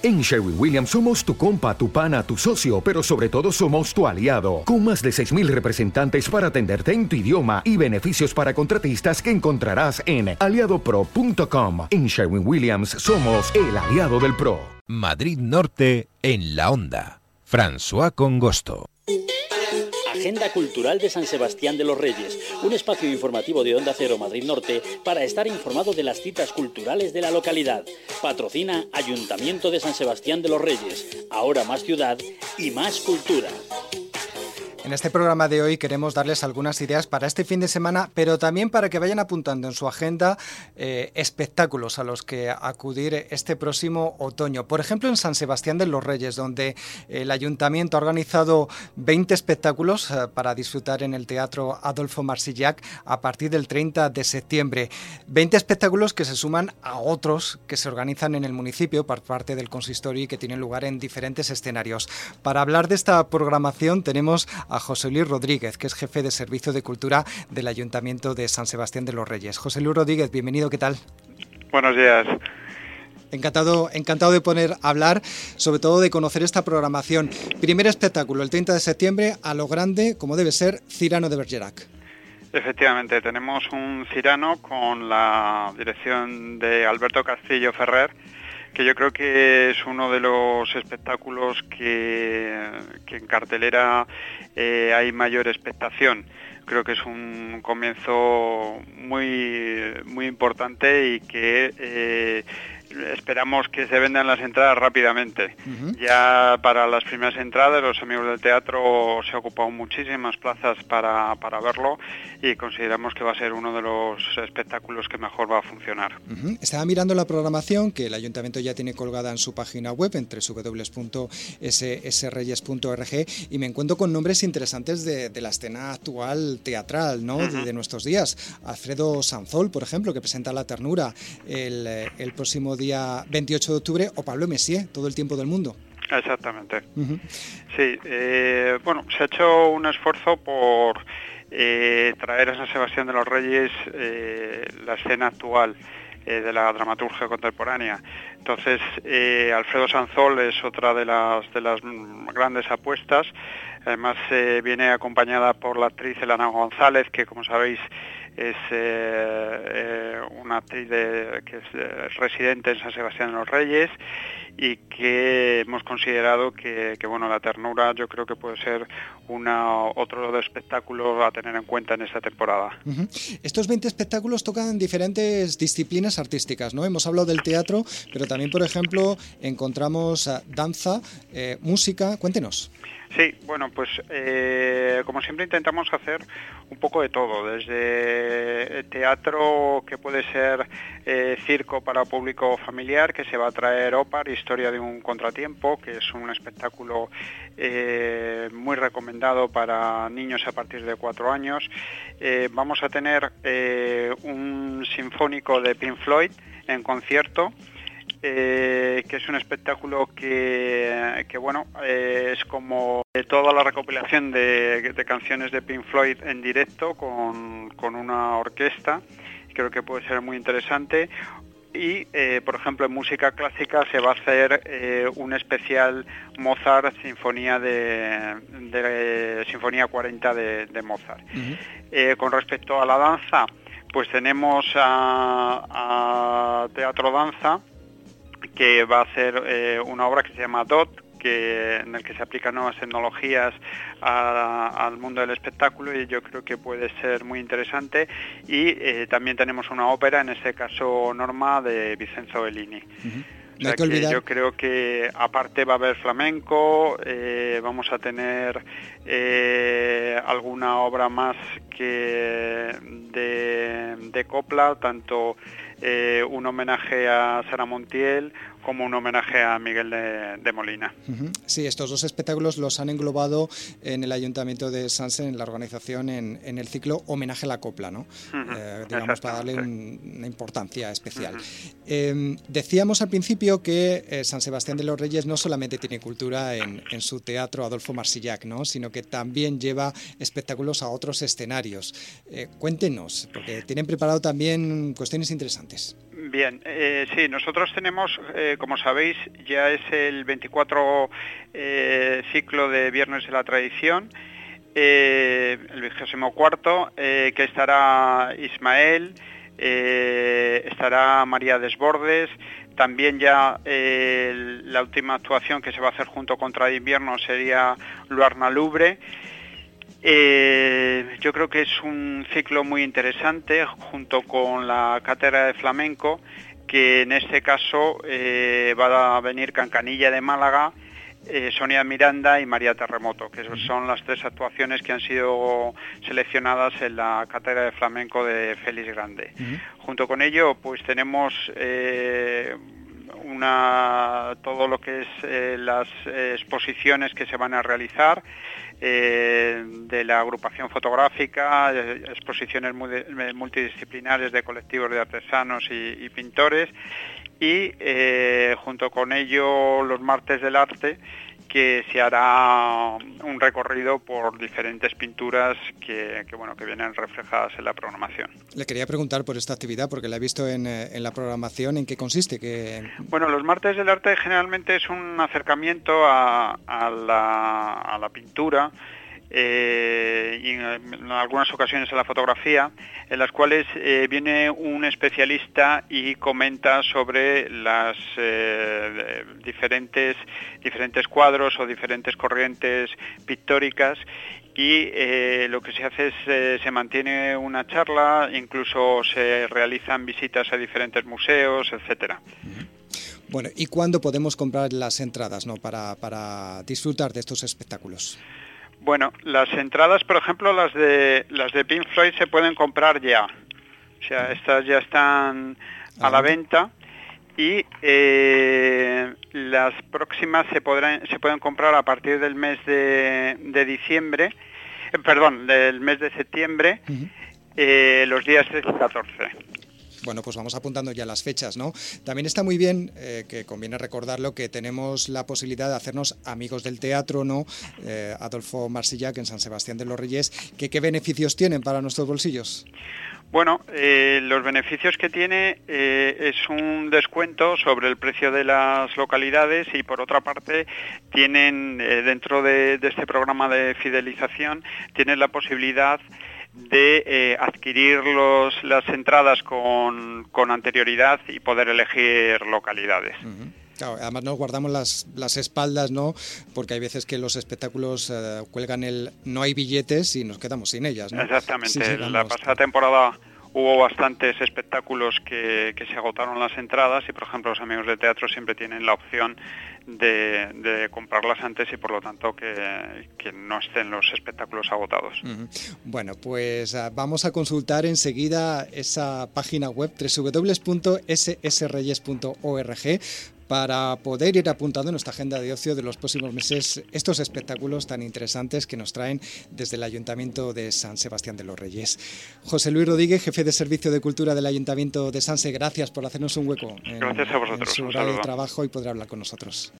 En Sherwin Williams somos tu compa, tu pana, tu socio, pero sobre todo somos tu aliado, con más de 6.000 representantes para atenderte en tu idioma y beneficios para contratistas que encontrarás en aliadopro.com. En Sherwin Williams somos el aliado del PRO. Madrid Norte en la onda. François Congosto. Agenda Cultural de San Sebastián de los Reyes, un espacio informativo de Onda Cero Madrid Norte para estar informado de las citas culturales de la localidad. Patrocina Ayuntamiento de San Sebastián de los Reyes, ahora más ciudad y más cultura. En este programa de hoy queremos darles algunas ideas para este fin de semana, pero también para que vayan apuntando en su agenda eh, espectáculos a los que acudir este próximo otoño. Por ejemplo, en San Sebastián de los Reyes, donde el ayuntamiento ha organizado 20 espectáculos eh, para disfrutar en el Teatro Adolfo Marsillac a partir del 30 de septiembre. 20 espectáculos que se suman a otros que se organizan en el municipio por parte del consistorio y que tienen lugar en diferentes escenarios. Para hablar de esta programación tenemos a José Luis Rodríguez, que es jefe de Servicio de Cultura del Ayuntamiento de San Sebastián de los Reyes. José Luis Rodríguez, bienvenido, ¿qué tal? Buenos días. Encantado, encantado de poner a hablar, sobre todo de conocer esta programación. Primer espectáculo, el 30 de septiembre, a lo grande, como debe ser, Cirano de Bergerac. Efectivamente, tenemos un Cirano con la dirección de Alberto Castillo Ferrer, que yo creo que es uno de los espectáculos que, en cartelera eh, hay mayor expectación. Creo que es un comienzo muy, muy importante y que eh, esperamos que se vendan las entradas rápidamente. Ya para las primeras entradas los amigos del teatro se ha ocupado muchísimas plazas para, verlo y consideramos que va a ser uno de los espectáculos que mejor va a funcionar. Estaba mirando la programación que el ayuntamiento ya tiene colgada en su página web en www.ssreyes.org y me encuentro con nombres interesantes de, la escena actual teatral ¿no? de, nuestros días. Alfredo Sanzol, por ejemplo, que presenta La Ternura el, el próximo día 28 de octubre, o Pablo Messier, todo el tiempo del mundo. Exactamente. Sí, eh, bueno, se ha hecho un esfuerzo por eh, traer a San Sebastián de los Reyes eh, la escena actual de la dramaturgia contemporánea. Entonces, Alfredo Sanzol es otra de las, de las grandes apuestas. Además, viene acompañada por la actriz Elena González, que como sabéis es una actriz que es eh, residente en San Sebastián de los Reyes y que hemos considerado que, bueno la ternura yo creo que puede ser una otro de espectáculos a tener en cuenta en esta temporada. Estos 20 espectáculos tocan diferentes disciplinas artísticas, ¿no? Hemos hablado del teatro, pero también, por ejemplo, encontramos danza, música. Cuéntenos. Sí, bueno, pues eh, como siempre intentamos hacer un poco de todo, desde teatro que puede ser eh, circo para público familiar, que se va a traer OPAR, Historia de un Contratiempo, que es un espectáculo eh, muy recomendado para niños a partir de cuatro años. vamos a tener un sinfónico de Pink Floyd en concierto. Eh, que es un espectáculo que, bueno, eh, es como toda la recopilación de, canciones de Pink Floyd en directo con, una orquesta, creo que puede ser muy interesante. Y, eh, por ejemplo, en música clásica se va a hacer un especial Mozart, Sinfonía de, Sinfonía 40 de, Mozart. con respecto a la danza, pues tenemos a Teatro Danza, que va a hacer eh, una obra que se llama DOT, que, en el que se aplican nuevas tecnologías al mundo del espectáculo y yo creo que puede ser muy interesante. Y eh, también tenemos una ópera, en este caso Norma, de Vicenzo Bellini. yo creo que aparte va a haber flamenco, eh, vamos a tener alguna obra más que de, de copla, tanto eh, un homenaje a Sara Montiel como un homenaje a Miguel de, Molina. Sí, estos dos espectáculos los han englobado en el Ayuntamiento de Sanse, en la organización, en, el ciclo Homenaje a la Copla, ¿no? Eh, digamos, para darle una importancia especial. Em, decíamos al principio que eh, San Sebastián de los Reyes no solamente tiene cultura en, su teatro Adolfo Marsillac, ¿no? sino que también lleva espectáculos a otros escenarios. cuéntenos, porque tienen preparado también cuestiones interesantes. Bien, eh, sí, nosotros tenemos, eh, como sabéis, ya es el 24 eh, ciclo de Viernes de la Tradición, el vigésimo cuarto, que estará Ismael, estará María Desbordes, también ya la última actuación que se va a hacer junto contra de invierno sería Luarna Lubre. Eh, yo creo que es un ciclo muy interesante junto con la cátedra de flamenco, que en este caso eh, va a venir Cancanilla de Málaga, eh, Sonia Miranda y María Terremoto, que son las tres actuaciones que han sido seleccionadas en la cátedra de flamenco de Félix Grande. Junto con ello, pues tenemos una, todo lo que es las exposiciones que se van a realizar. Eh, de la agrupación fotográfica, eh, exposiciones eh, multidisciplinares de colectivos de artesanos y, pintores. Y junto con ello los martes del arte que se hará un recorrido por diferentes pinturas que, bueno, que vienen reflejadas en la programación. Le quería preguntar por esta actividad, porque la he visto en, en la programación, ¿en qué consiste? Que... Bueno, los martes del arte generalmente es un acercamiento a, a, la, a la pintura eh, y en, algunas ocasiones a la fotografía, en las cuales eh, viene un especialista y comenta sobre las eh, diferentes, diferentes cuadros o diferentes corrientes pictóricas y lo que se hace es se mantiene una charla, incluso se realizan visitas a diferentes museos, etcétera. Bueno, ¿y cuándo podemos comprar las entradas ¿no? para, para disfrutar de estos espectáculos? Bueno, las entradas, por ejemplo, las de las de Pink Floyd se pueden comprar ya. O sea, estas ya están a la venta y eh, las próximas se podrán se pueden comprar a partir del mes de, diciembre, eh, perdón, del mes de septiembre, eh, los días 13 y 14 bueno, pues vamos apuntando ya las fechas, ¿no? También está muy bien, eh, que conviene recordarlo, que tenemos la posibilidad de hacernos amigos del teatro, ¿no? Eh, Adolfo Marsillac en San Sebastián de los Reyes, que, ¿qué beneficios tienen para nuestros bolsillos? Bueno, eh, los beneficios que tiene es un descuento sobre el precio de las localidades y por otra parte tienen dentro de, de, este programa de fidelización tienen la posibilidad de eh, adquirir los, las entradas con, con, anterioridad y poder elegir localidades. además nos guardamos las, las, espaldas, ¿no? Porque hay veces que los espectáculos eh, cuelgan el no hay billetes y nos quedamos sin ellas, ¿no? Exactamente. la pasada temporada hubo bastantes espectáculos que, que, se agotaron las entradas y, por ejemplo, los amigos de teatro siempre tienen la opción de, comprarlas antes y, por lo tanto, que, no estén los espectáculos agotados. Bueno, pues ah, vamos a consultar enseguida esa página web www.ssreyes.org para poder ir apuntando en nuestra agenda de ocio de los próximos meses estos espectáculos tan interesantes que nos traen desde el Ayuntamiento de San Sebastián de los Reyes. José Luis Rodríguez, jefe de Servicio de Cultura del Ayuntamiento de Sanse, gracias por hacernos un hueco en, gracias a vosotros. su horario de trabajo y poder hablar con nosotros.